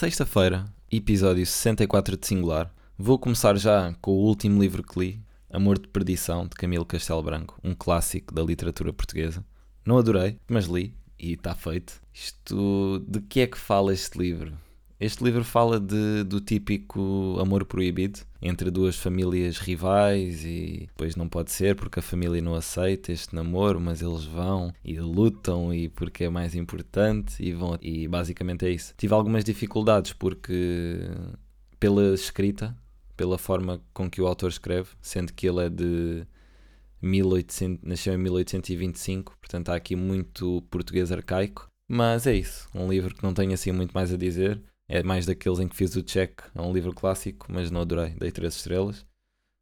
Sexta-feira, episódio 64 de Singular. Vou começar já com o último livro que li, Amor de Perdição, de Camilo Castelo Branco, um clássico da literatura portuguesa. Não adorei, mas li e está feito. Isto, de que é que fala este livro? Este livro fala de, do típico amor proibido entre duas famílias rivais e depois não pode ser porque a família não aceita este namoro, mas eles vão e lutam e porque é mais importante e vão e basicamente é isso. Tive algumas dificuldades porque pela escrita, pela forma com que o autor escreve, sendo que ele é de 1800, nasceu em 1825, portanto há aqui muito português arcaico. Mas é isso, um livro que não tenho assim muito mais a dizer. É mais daqueles em que fiz o check. É um livro clássico, mas não adorei. Dei 3 estrelas.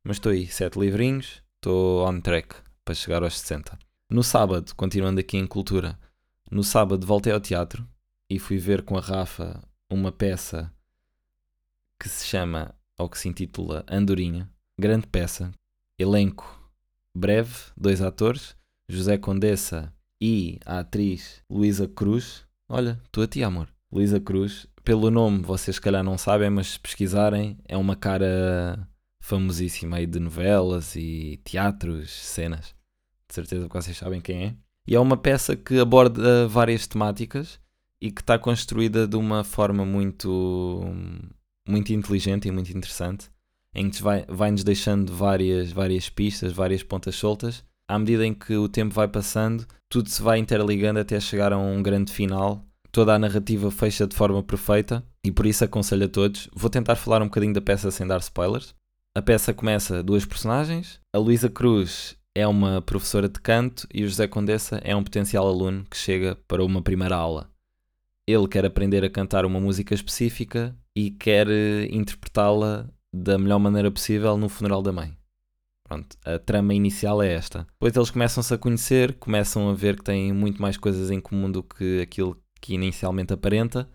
Mas estou aí, 7 livrinhos. Estou on track para chegar aos 60. No sábado, continuando aqui em cultura, no sábado voltei ao teatro e fui ver com a Rafa uma peça que se chama, ou que se intitula Andorinha. Grande peça. Elenco breve, dois atores, José Condessa e a atriz Luísa Cruz. Olha, tu a ti, amor. Luísa Cruz pelo nome vocês se calhar não sabem, mas se pesquisarem, é uma cara famosíssima aí de novelas e teatros, cenas. De certeza que vocês sabem quem é. E é uma peça que aborda várias temáticas e que está construída de uma forma muito, muito inteligente e muito interessante, em que vai, vai-nos deixando várias, várias pistas, várias pontas soltas. À medida em que o tempo vai passando, tudo se vai interligando até chegar a um grande final toda a narrativa fecha de forma perfeita e por isso aconselho a todos. Vou tentar falar um bocadinho da peça sem dar spoilers. A peça começa duas personagens. A Luísa Cruz é uma professora de canto e o José Condessa é um potencial aluno que chega para uma primeira aula. Ele quer aprender a cantar uma música específica e quer eh, interpretá-la da melhor maneira possível no funeral da mãe. Pronto, a trama inicial é esta. Depois eles começam-se a conhecer, começam a ver que têm muito mais coisas em comum do que aquilo que inicialmente aparenta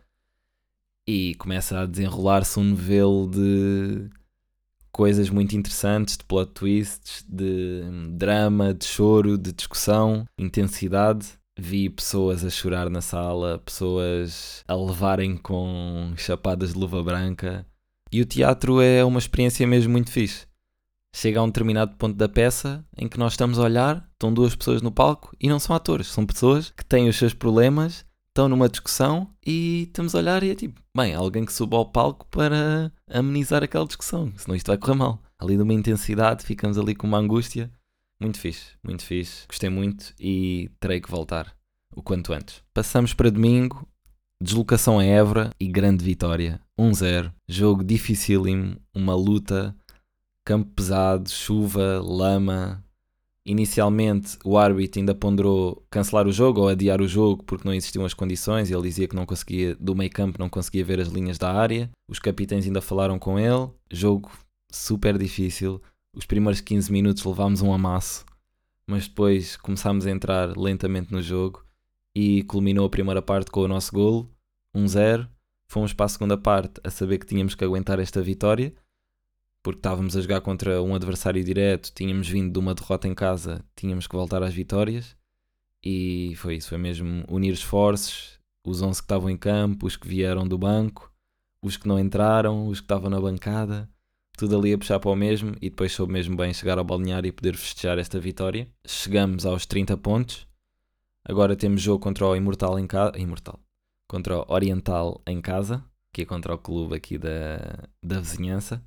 e começa a desenrolar-se um novelo de coisas muito interessantes, de plot twists, de drama, de choro, de discussão, intensidade. Vi pessoas a chorar na sala, pessoas a levarem com chapadas de luva branca. E o teatro é uma experiência mesmo muito fixe. Chega a um determinado ponto da peça em que nós estamos a olhar, estão duas pessoas no palco e não são atores, são pessoas que têm os seus problemas estão numa discussão e estamos a olhar e é tipo, bem, alguém que suba ao palco para amenizar aquela discussão, senão isto vai correr mal. Ali de uma intensidade, ficamos ali com uma angústia. Muito fixe, muito fixe. Gostei muito e terei que voltar o quanto antes. Passamos para domingo, deslocação a Évora e grande vitória. 1-0, jogo dificílimo, uma luta, campo pesado, chuva, lama, Inicialmente o árbitro ainda ponderou cancelar o jogo ou adiar o jogo porque não existiam as condições ele dizia que não conseguia, do meio campo não conseguia ver as linhas da área. Os capitães ainda falaram com ele. Jogo super difícil. Os primeiros 15 minutos levámos um amasso, mas depois começámos a entrar lentamente no jogo e culminou a primeira parte com o nosso golo, 1-0. Fomos para a segunda parte a saber que tínhamos que aguentar esta vitória porque estávamos a jogar contra um adversário direto, tínhamos vindo de uma derrota em casa, tínhamos que voltar às vitórias. E foi isso, foi mesmo unir esforços, os 11 que estavam em campo, os que vieram do banco, os que não entraram, os que estavam na bancada, tudo ali a puxar para o mesmo e depois soube mesmo bem chegar ao balneário e poder festejar esta vitória. Chegamos aos 30 pontos, agora temos jogo contra o Imortal em casa, Imortal, contra o Oriental em casa, que é contra o clube aqui da, da vizinhança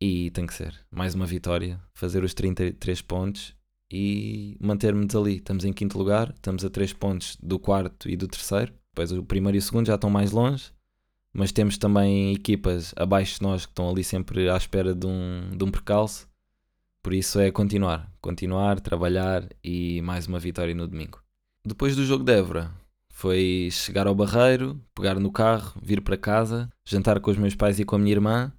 e tem que ser. Mais uma vitória, fazer os 33 pontos e manter-nos ali. Estamos em quinto lugar, estamos a 3 pontos do quarto e do terceiro. Depois o primeiro e o segundo já estão mais longe, mas temos também equipas abaixo de nós que estão ali sempre à espera de um, de um percalço. Por isso é continuar, continuar, trabalhar e mais uma vitória no domingo. Depois do jogo de Évora, foi chegar ao barreiro, pegar no carro, vir para casa, jantar com os meus pais e com a minha irmã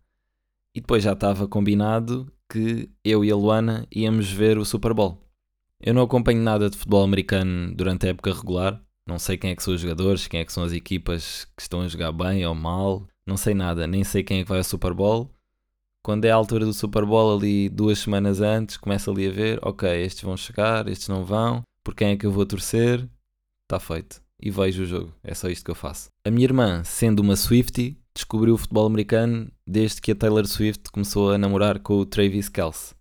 e depois já estava combinado que eu e a Luana íamos ver o Super Bowl. Eu não acompanho nada de futebol americano durante a época regular, não sei quem é que são os jogadores, quem é que são as equipas que estão a jogar bem ou mal, não sei nada, nem sei quem é que vai ao Super Bowl. Quando é a altura do Super Bowl, ali duas semanas antes, começa ali a ver, ok, estes vão chegar, estes não vão, por quem é que eu vou torcer, está feito. E vejo o jogo. É só isto que eu faço. A minha irmã, sendo uma Swiftie, descobriu o futebol americano desde que a Taylor Swift começou a namorar com o Travis Kelce,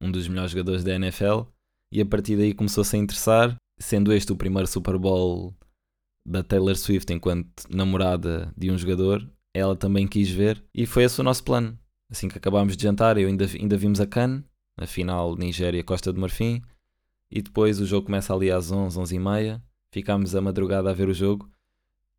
um dos melhores jogadores da NFL, e a partir daí começou-se a interessar, sendo este o primeiro Super Bowl da Taylor Swift enquanto namorada de um jogador, ela também quis ver e foi esse o nosso plano. Assim que acabámos de jantar, eu ainda, ainda vimos a CAN, a final Nigéria-Costa de Marfim, e depois o jogo começa ali às 11, 11 e meia, ficámos a madrugada a ver o jogo,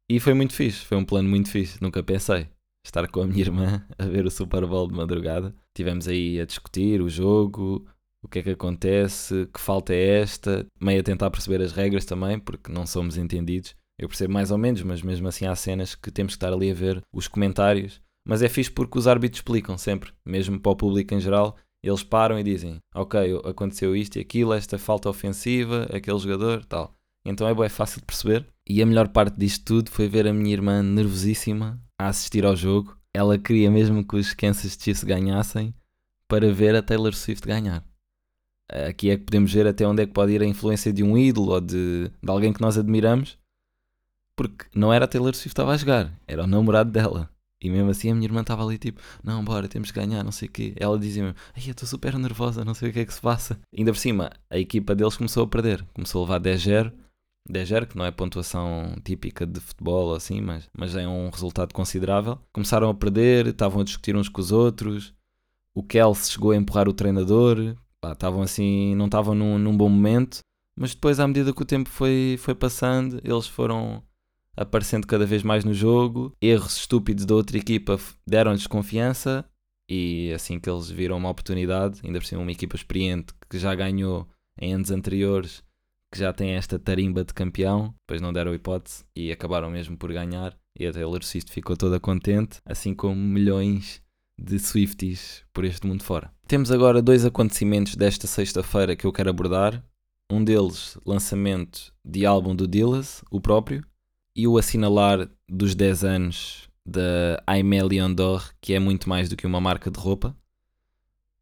e foi muito fixe, foi um plano muito fixe, nunca pensei. Estar com a minha irmã a ver o Super Bowl de madrugada. Tivemos aí a discutir o jogo, o que é que acontece, que falta é esta, meio a tentar perceber as regras também, porque não somos entendidos. Eu percebo mais ou menos, mas mesmo assim há cenas que temos que estar ali a ver os comentários. Mas é fixe porque os árbitros explicam sempre, mesmo para o público em geral, eles param e dizem: Ok, aconteceu isto e aquilo, esta falta ofensiva, aquele jogador, tal. Então é bem fácil de perceber. E a melhor parte disto tudo foi ver a minha irmã nervosíssima a assistir ao jogo. Ela queria mesmo que os Kansas Chiefs ganhassem para ver a Taylor Swift ganhar. Aqui é que podemos ver até onde é que pode ir a influência de um ídolo ou de, de alguém que nós admiramos porque não era a Taylor Swift que estava a jogar, era o namorado dela. E mesmo assim a minha irmã estava ali tipo, não, bora, temos que ganhar, não sei o quê. Ela dizia-me, ai, eu estou super nervosa, não sei o que é que se passa. Ainda por cima, a equipa deles começou a perder. Começou a levar 10-0. 10-0, que não é pontuação típica de futebol assim, mas, mas é um resultado considerável. Começaram a perder, estavam a discutir uns com os outros. O Kelsey chegou a empurrar o treinador. Estavam assim, não estavam num, num bom momento. Mas depois, à medida que o tempo foi, foi passando, eles foram aparecendo cada vez mais no jogo. Erros estúpidos da outra equipa deram-lhes confiança e assim que eles viram uma oportunidade, ainda por cima uma equipa experiente que já ganhou em anos anteriores, que já tem esta tarimba de campeão, depois não deram hipótese e acabaram mesmo por ganhar. E a Taylor Swift ficou toda contente, assim como milhões de Swifties por este mundo fora. Temos agora dois acontecimentos desta sexta-feira que eu quero abordar. Um deles, lançamento de álbum do Dillas, o próprio, e o assinalar dos 10 anos da Aimé Leon d'Or, que é muito mais do que uma marca de roupa.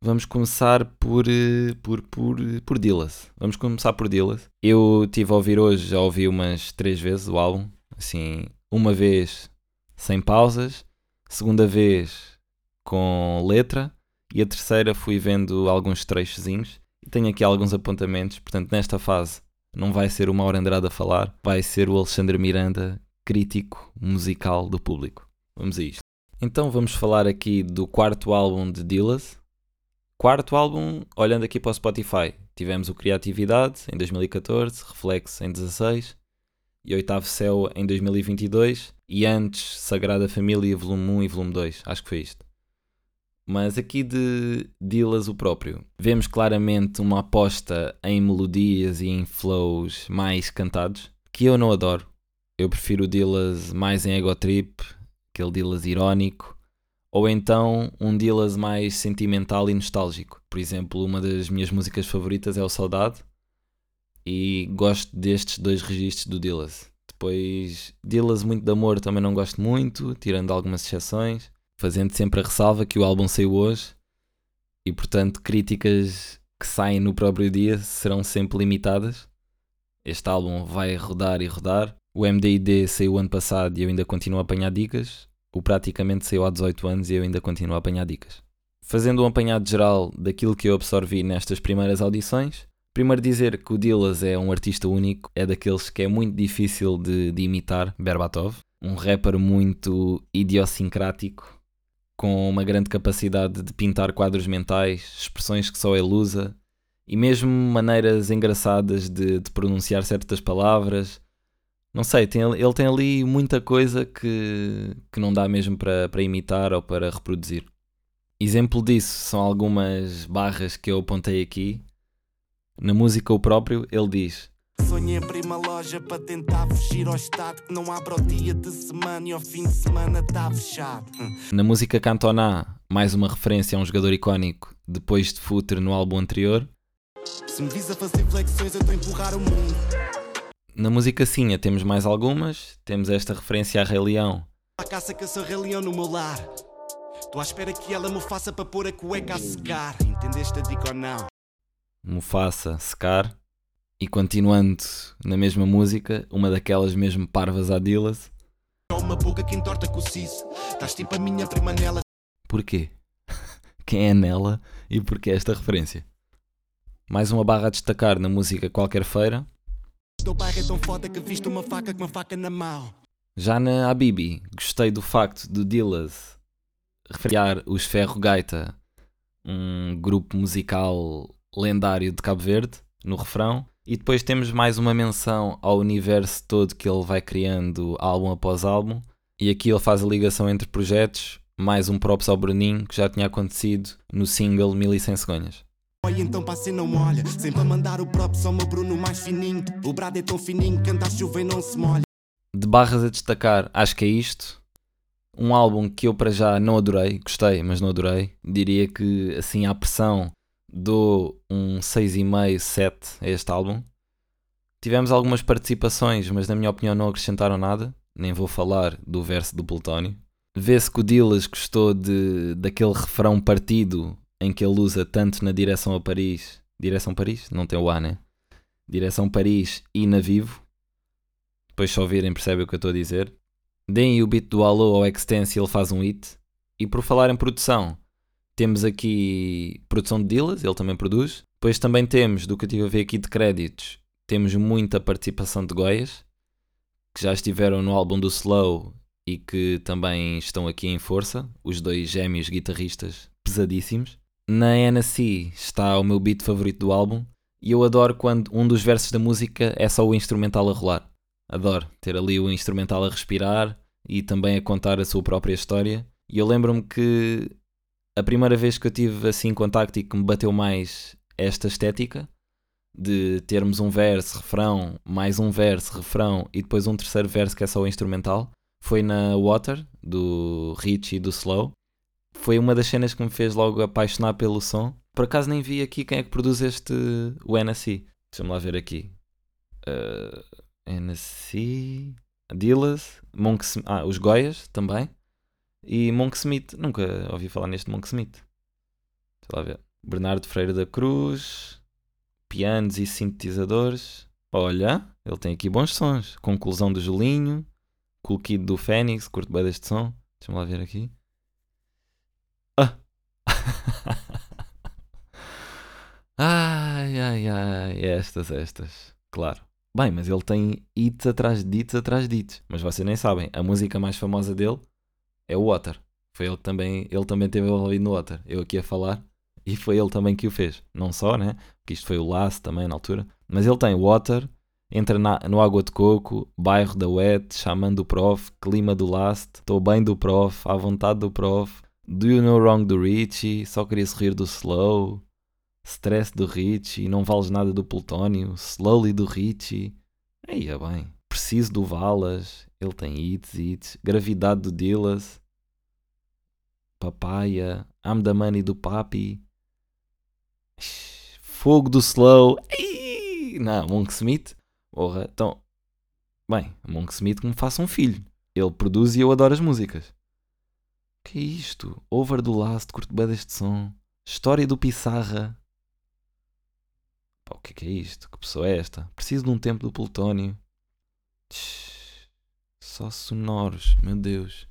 Vamos começar por, eh, por, por, por Dillas. Vamos começar por Dillas. Eu estive a ouvir hoje, já ouvi umas três vezes o álbum. Assim, uma vez sem pausas, segunda vez com letra e a terceira fui vendo alguns trechozinhos. E tenho aqui alguns apontamentos, portanto, nesta fase não vai ser o Mauro Andrade a falar, vai ser o Alexandre Miranda, crítico musical do público. Vamos a isto. Então vamos falar aqui do quarto álbum de Dillas. Quarto álbum, olhando aqui para o Spotify, tivemos o Criatividade em 2014, Reflex em 16 e Oitavo Céu em 2022 e antes Sagrada Família Volume 1 e Volume 2, acho que foi isto. Mas aqui de Dillas o próprio, vemos claramente uma aposta em melodias e em flows mais cantados, que eu não adoro. Eu prefiro o Dillas mais em ego trip, aquele Dillas irónico, ou então um Dillas mais sentimental e nostálgico. Por exemplo, uma das minhas músicas favoritas é o Saudade, e gosto destes dois registros do Dillas. Depois, Dillas muito de amor também não gosto muito, tirando algumas exceções fazendo sempre a ressalva que o álbum saiu hoje e, portanto, críticas que saem no próprio dia serão sempre limitadas. Este álbum vai rodar e rodar. O MDID saiu ano passado e eu ainda continuo a apanhar dicas. O praticamente saiu há 18 anos e eu ainda continuo a apanhar dicas. Fazendo um apanhado geral daquilo que eu absorvi nestas primeiras audições, primeiro dizer que o Dillas é um artista único, é daqueles que é muito difícil de, de imitar, Berbatov, um rapper muito idiosincrático, com uma grande capacidade de pintar quadros mentais, expressões que só ele usa e mesmo maneiras engraçadas de, de pronunciar certas palavras. Não sei, tem, ele tem ali muita coisa que, que não dá mesmo para, para imitar ou para reproduzir. Exemplo disso são algumas barras que eu apontei aqui. Na música, o próprio, ele diz: Sonhei abrir uma loja para tentar fugir ao estado que não abre ao dia de semana e ao fim de semana está fechado. Na música Cantoná, mais uma referência a um jogador icónico depois de Futre no álbum anterior. Se me vis a fazer flexões, eu estou a empurrar o mundo. Na música Sinha temos mais algumas. Temos esta referência a Rei Leão. A caça sou Rei Leão no meu lar. Estou à espera que ela me faça para pôr a cueca a secar. Entendeste a dica ou não? Mufasa, secar. E continuando na mesma música, uma daquelas mesmo parvas à Dillas. Uma boca que entorta com o siso. Estás tipo a minha prima nela. Porquê? Quem é nela e porquê esta referência? Mais uma barra a destacar na música Qualquer Feira. Teu bairro é tão foda que viste uma faca com uma faca na mão. Já na Habibi, gostei do facto de Dillas referir os Ferro Gaita, um grupo musical lendário de Cabo Verde, no refrão. E depois temos mais uma menção ao universo todo que ele vai criando álbum após álbum. E aqui ele faz a ligação entre projetos, mais um props ao Bruninho, que já tinha acontecido no single 1100 Cegonhas. Então passe não molha. Sempre a mandar o próprio só meu Bruno mais fininho. O brado é tão fininho que anda a chuva e não se molha. De barras a destacar, acho que é isto. Um álbum que eu para já não adorei, gostei, mas não adorei. Diria que assim à pressão dou um 6,5, 7 a este álbum. Tivemos algumas participações, mas na minha opinião não acrescentaram nada. Nem vou falar do verso do Plutónio. Vê-se que o Dillas gostou de, daquele refrão partido em que ele usa tanto na direção a Paris. Direção Paris? Não tem o A, né? Direção Paris e na Vivo. Depois só ouvirem percebem o que eu estou a dizer. Deem o beat do Alô ao Extense e ele faz um hit. E por falar em produção, temos aqui produção de Dillas, ele também produz. Depois também temos, do que eu tive a ver aqui de créditos, temos muita participação de Goias, que já estiveram no álbum do Slow e que também estão aqui em força, os dois gêmeos guitarristas pesadíssimos. Na NC está o meu beat favorito do álbum e eu adoro quando um dos versos da música é só o instrumental a rolar. Adoro ter ali o instrumental a respirar e também a contar a sua própria história. E eu lembro-me que a primeira vez que eu tive assim contacto e que me bateu mais esta estética de termos um verso, refrão, mais um verso, refrão e depois um terceiro verso que é só o instrumental foi na Water, do Rich e do Slow. Foi uma das cenas que me fez logo apaixonar pelo som. Por acaso nem vi aqui quem é que produz este o NSC. Deixa-me lá ver aqui. Uh, NSC, Dillas, Monk, ah, os Goias também. E Monk Smith, nunca ouvi falar neste Monk Smith. Deixa lá ver. Bernardo Freire da Cruz, pianos e sintetizadores. Olha, ele tem aqui bons sons. Conclusão do Julinho, Cool Kid do Fênix, curto bem deste som. Deixa-me lá ver aqui. Ah! ai, ai, ai, estas, estas. Claro. Bem, mas ele tem hits atrás de hits atrás de hits. Mas vocês nem sabem, a música mais famosa dele é o Water. Foi ele que também, ele também teve envolvido no Water. Eu aqui a falar e foi ele também que o fez. Não só, né? Porque isto foi o Last também na altura. Mas ele tem Water, entra na, no Água de Coco, Bairro da Wet, Chamando do Prof, Clima do Last, Estou bem do Prof, À vontade do Prof, Do You Know Wrong do Richie, Só queria sorrir do Slow, Stress do Richie, Não vales nada do Plutónio, Slowly do Richie. Aí é bem. Preciso do Valas, ele tem hits, hits. Gravidade do Dillas. Papaya. I'm the money do Papi. Fogo do Slow. Não, Monk Smith. Porra, então. Bem, Monk Smith que me faça um filho. Ele produz e eu adoro as músicas. Que é isto? Over do Last, curto bem deste som. História do Pissarra. Pá, o que é, que é isto? Que pessoa é esta? Preciso de um tempo do Plutónio. Só sonoros, meu Deus.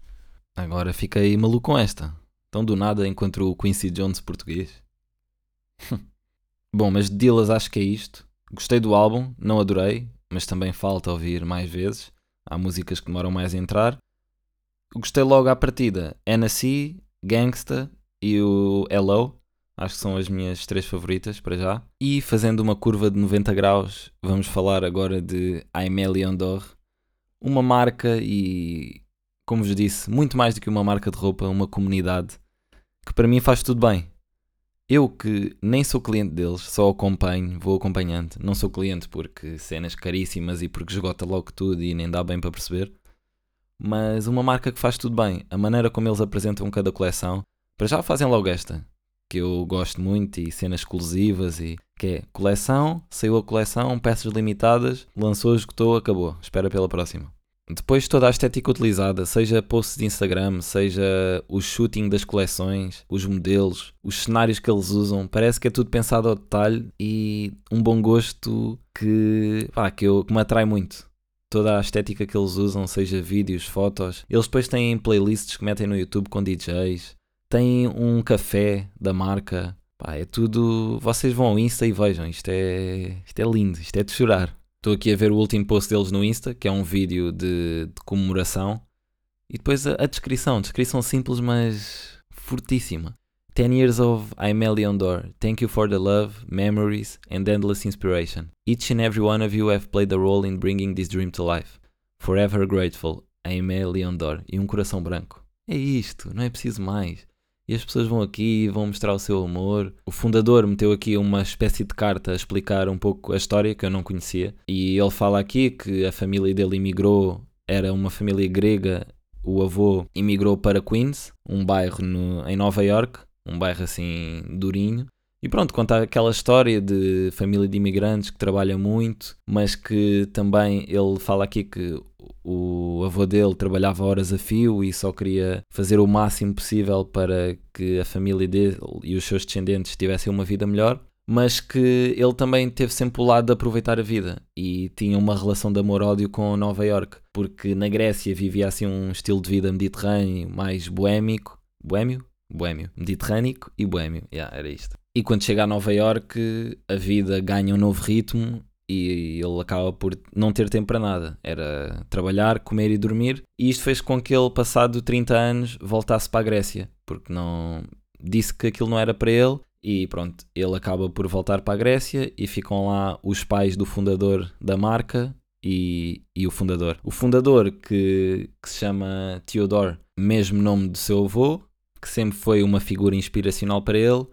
Agora fiquei maluco com esta. Tão do nada encontro o Quincy Jones português. Bom, mas de Dillas acho que é isto. Gostei do álbum, não adorei, mas também falta ouvir mais vezes. Há músicas que demoram mais a entrar. Gostei logo à partida. NSC, Gangsta e o Hello. Acho que são as minhas três favoritas para já. E fazendo uma curva de 90 graus, vamos falar agora de Aimé Leon d'Or. Uma marca e, como vos disse, muito mais do que uma marca de roupa, uma comunidade que para mim faz tudo bem. Eu que nem sou cliente deles, só acompanho, vou acompanhando. Não sou cliente porque cenas caríssimas e porque esgota logo tudo e nem dá bem para perceber. Mas uma marca que faz tudo bem. A maneira como eles apresentam cada coleção. Para já fazem logo esta que eu gosto muito e cenas exclusivas e que é coleção, saiu a coleção, peças limitadas, lançou, esgotou, acabou. Espera pela próxima. Depois toda a estética utilizada, seja posts de Instagram, seja o shooting das coleções, os modelos, os cenários que eles usam, parece que é tudo pensado ao detalhe e um bom gosto que, pá, que, eu, que me atrai muito. Toda a estética que eles usam, seja vídeos, fotos. Eles depois têm playlists que metem no YouTube com DJs. Têm um café da marca. Pá, é tudo. Vocês vão ao Insta e vejam. Isto é, isto é lindo, isto é de chorar. Estou aqui a ver o último post deles no Insta, que é um vídeo de, de comemoração. E depois a, a, descrição, descrição simples, mas fortíssima. 10 years of Aimelion Door. Thank you for the love, memories and endless inspiration. Each and every one of you have played a role in bringing this dream to life. Forever grateful, Aimelion Door. E um coração branco. É isto, não é preciso mais e as pessoas vão aqui e vão mostrar o seu amor. O fundador meteu aqui uma espécie de carta a explicar um pouco a história que eu não conhecia. E ele fala aqui que a família dele imigrou, era uma família grega. O avô imigrou para Queens, um bairro no, em Nova York, um bairro assim durinho. E pronto, conta aquela história de família de imigrantes que trabalha muito, mas que também ele fala aqui que o avô dele trabalhava horas a fio e só queria fazer o máximo possível para que a família dele e os seus descendentes tivessem uma vida melhor, mas que ele também teve sempre o lado de aproveitar a vida e tinha uma relação de amor-ódio com Nova York, porque na Grécia vivia assim um estilo de vida mediterrâneo, mais boémico, boémio? Boémio, mediterrâneo e boémio, yeah, era isto. E quando chega a Nova York, a vida ganha um novo ritmo e ele acaba por não ter tempo para nada. Era trabalhar, comer e dormir. E isto fez com que ele, passado 30 anos, voltasse para a Grécia, porque não disse que aquilo não era para ele. E pronto, ele acaba por voltar para a Grécia e ficam lá os pais do fundador da marca e, e o fundador. O fundador, que, que se chama Theodore, mesmo nome do seu avô, que sempre foi uma figura inspiracional para ele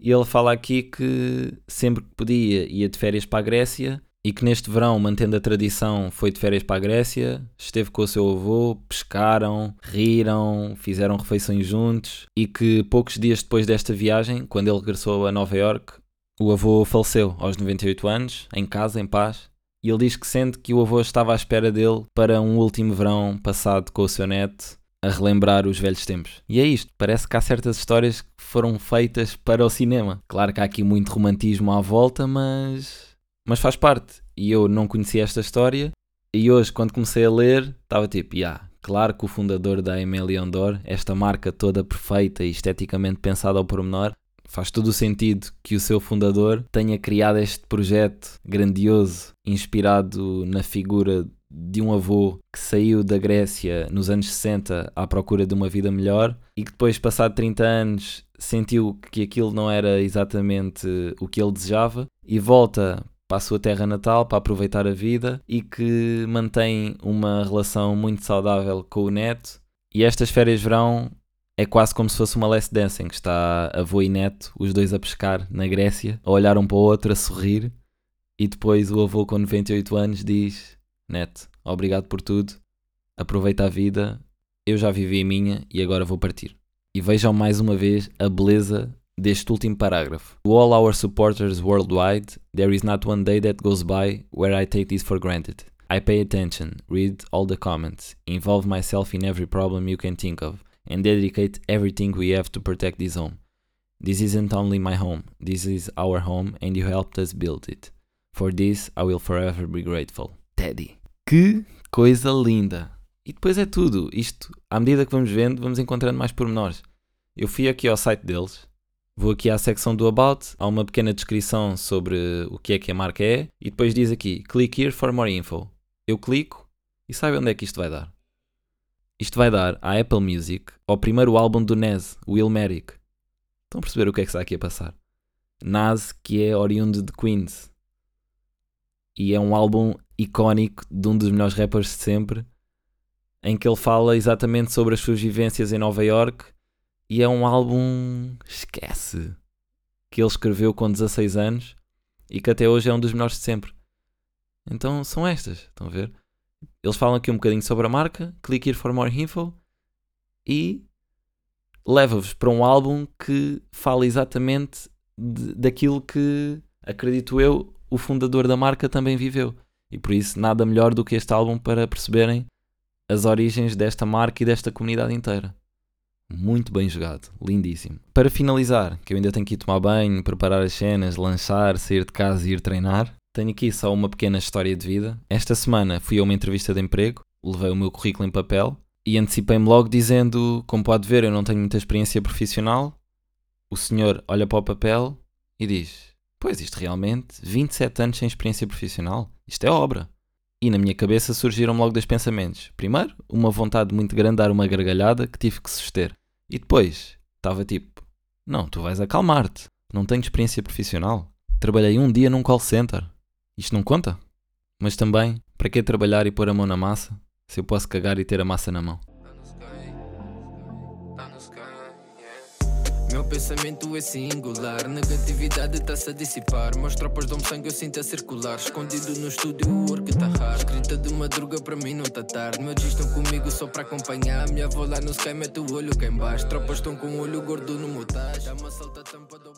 e ele fala aqui que sempre que podia ia de férias para a Grécia e que neste verão, mantendo a tradição, foi de férias para a Grécia, esteve com o seu avô, pescaram, riram, fizeram refeições juntos e que poucos dias depois desta viagem, quando ele regressou a Nova York, o avô faleceu aos 98 anos, em casa, em paz. E ele diz que sente que o avô estava à espera dele para um último verão passado com o seu neto a relembrar os velhos tempos. E é isto, parece que há certas histórias que foram feitas para o cinema. Claro que há aqui muito romantismo à volta, mas mas faz parte. E eu não conhecia esta história e hoje quando comecei a ler, estava tipo, yeah, claro que o fundador da Emelion Dor, esta marca toda perfeita e esteticamente pensada ao pormenor, faz todo o sentido que o seu fundador tenha criado este projeto grandioso, inspirado na figura de um avô que saiu da Grécia nos anos 60 à procura de uma vida melhor e que depois, passado 30 anos, sentiu que aquilo não era exatamente o que ele desejava e volta para a sua terra natal para aproveitar a vida e que mantém uma relação muito saudável com o neto. E estas férias de verão é quase como se fosse uma last dancing, que está avô e neto, os dois a pescar na Grécia, a olhar um para o outro, a sorrir, e depois o avô com 98 anos diz Neto, obrigado por tudo. Aproveita a vida. Eu já vivi a minha e agora vou partir. E vejam mais uma vez a beleza deste último parágrafo. To all our supporters worldwide, there is not one day that goes by where I take this for granted. I pay attention, read all the comments, involve myself in every problem you can think of, and dedicate everything we have to protect this home. This isn't only my home, this is our home, and you helped us build it. For this, I will forever be grateful. Teddy. Que coisa linda! E depois é tudo. Isto, à medida que vamos vendo, vamos encontrando mais pormenores. Eu fui aqui ao site deles, vou aqui à secção do About, há uma pequena descrição sobre o que é que a marca é, e depois diz aqui: Click here for more info. Eu clico e sabe onde é que isto vai dar. Isto vai dar à Apple Music ao primeiro álbum do Nas, Will Merrick. Estão a perceber o que é que está aqui a passar? Nas, que é oriundo de Queens. E é um álbum icónico de um dos melhores rappers de sempre, em que ele fala exatamente sobre as suas vivências em Nova York e é um álbum esquece que ele escreveu com 16 anos e que até hoje é um dos melhores de sempre. Então são estas, estão a ver? Eles falam aqui um bocadinho sobre a marca, click here for more info e leva-vos para um álbum que fala exatamente de, daquilo que, acredito eu, o fundador da marca também viveu. E por isso, nada melhor do que este álbum para perceberem as origens desta marca e desta comunidade inteira. Muito bem jogado, lindíssimo. Para finalizar, que eu ainda tenho que ir tomar banho, preparar as cenas, lanchar, sair de casa e ir treinar, tenho aqui só uma pequena história de vida. Esta semana fui a uma entrevista de emprego, levei o meu currículo em papel e antecipei-me logo dizendo: Como pode ver, eu não tenho muita experiência profissional. O senhor olha para o papel e diz: Pois isto realmente, 27 anos sem experiência profissional, isto é obra. E na minha cabeça surgiram logo dois pensamentos. Primeiro, uma vontade muito grande de dar uma gargalhada que tive que suster. E depois, estava tipo: Não, tu vais acalmar-te. Não tenho experiência profissional. Trabalhei um dia num call center. Isto não conta? Mas também, para que trabalhar e pôr a mão na massa se eu posso cagar e ter a massa na mão? Pensamento é singular, negatividade está-se a dissipar. Meus tropas dão sangue, eu sinto a circular. Escondido no estúdio, o work tá raro. Escrita de madruga, para mim não tá tarde. Meus estão comigo só para acompanhar. Minha avó lá no sky mete o olho cá embaixo. Tropas estão com o olho gordo no motage. Dá uma salta tampa do